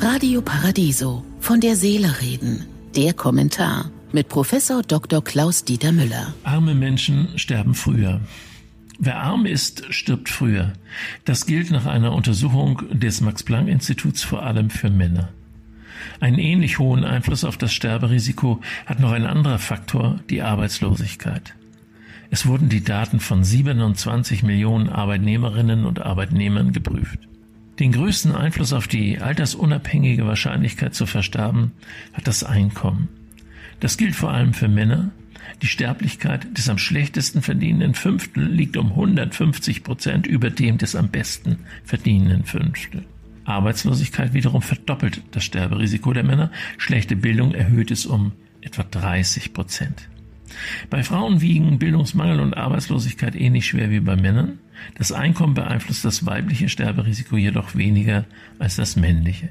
Radio Paradiso. Von der Seele reden. Der Kommentar mit Professor Dr. Klaus Dieter Müller. Arme Menschen sterben früher. Wer arm ist, stirbt früher. Das gilt nach einer Untersuchung des Max-Planck-Instituts vor allem für Männer. Einen ähnlich hohen Einfluss auf das Sterberisiko hat noch ein anderer Faktor, die Arbeitslosigkeit. Es wurden die Daten von 27 Millionen Arbeitnehmerinnen und Arbeitnehmern geprüft. Den größten Einfluss auf die altersunabhängige Wahrscheinlichkeit zu versterben hat das Einkommen. Das gilt vor allem für Männer. Die Sterblichkeit des am schlechtesten verdienenden Fünftel liegt um 150 Prozent über dem des am besten verdienenden Fünftel. Arbeitslosigkeit wiederum verdoppelt das Sterberisiko der Männer. Schlechte Bildung erhöht es um etwa 30 Prozent. Bei Frauen wiegen Bildungsmangel und Arbeitslosigkeit ähnlich schwer wie bei Männern. Das Einkommen beeinflusst das weibliche Sterberisiko jedoch weniger als das männliche.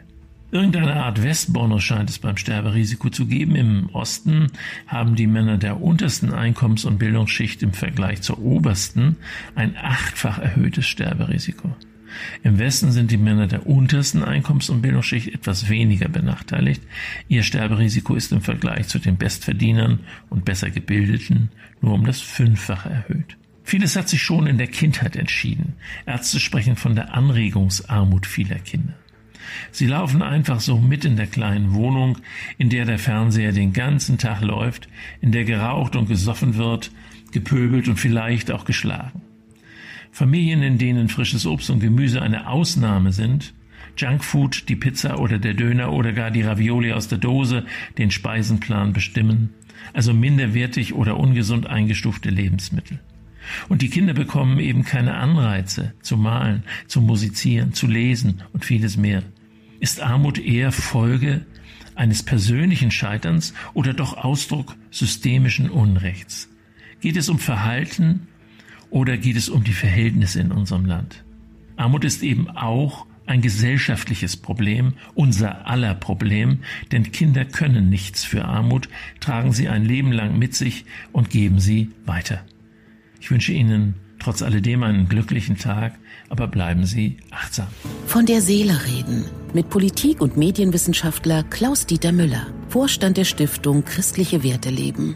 Irgendeine Art Westbonus scheint es beim Sterberisiko zu geben. Im Osten haben die Männer der untersten Einkommens- und Bildungsschicht im Vergleich zur obersten ein achtfach erhöhtes Sterberisiko. Im Westen sind die Männer der untersten Einkommens- und Bildungsschicht etwas weniger benachteiligt. Ihr Sterberisiko ist im Vergleich zu den Bestverdienern und besser gebildeten nur um das Fünffache erhöht. Vieles hat sich schon in der Kindheit entschieden. Ärzte sprechen von der Anregungsarmut vieler Kinder. Sie laufen einfach so mit in der kleinen Wohnung, in der der Fernseher den ganzen Tag läuft, in der geraucht und gesoffen wird, gepöbelt und vielleicht auch geschlagen. Familien, in denen frisches Obst und Gemüse eine Ausnahme sind, Junkfood, die Pizza oder der Döner oder gar die Ravioli aus der Dose den Speisenplan bestimmen, also minderwertig oder ungesund eingestufte Lebensmittel. Und die Kinder bekommen eben keine Anreize zu malen, zu musizieren, zu lesen und vieles mehr. Ist Armut eher Folge eines persönlichen Scheiterns oder doch Ausdruck systemischen Unrechts? Geht es um Verhalten oder geht es um die Verhältnisse in unserem Land? Armut ist eben auch ein gesellschaftliches Problem, unser aller Problem, denn Kinder können nichts für Armut, tragen sie ein Leben lang mit sich und geben sie weiter. Ich wünsche Ihnen trotz alledem einen glücklichen Tag, aber bleiben Sie achtsam. Von der Seele reden mit Politik- und Medienwissenschaftler Klaus-Dieter Müller, Vorstand der Stiftung Christliche Werte leben.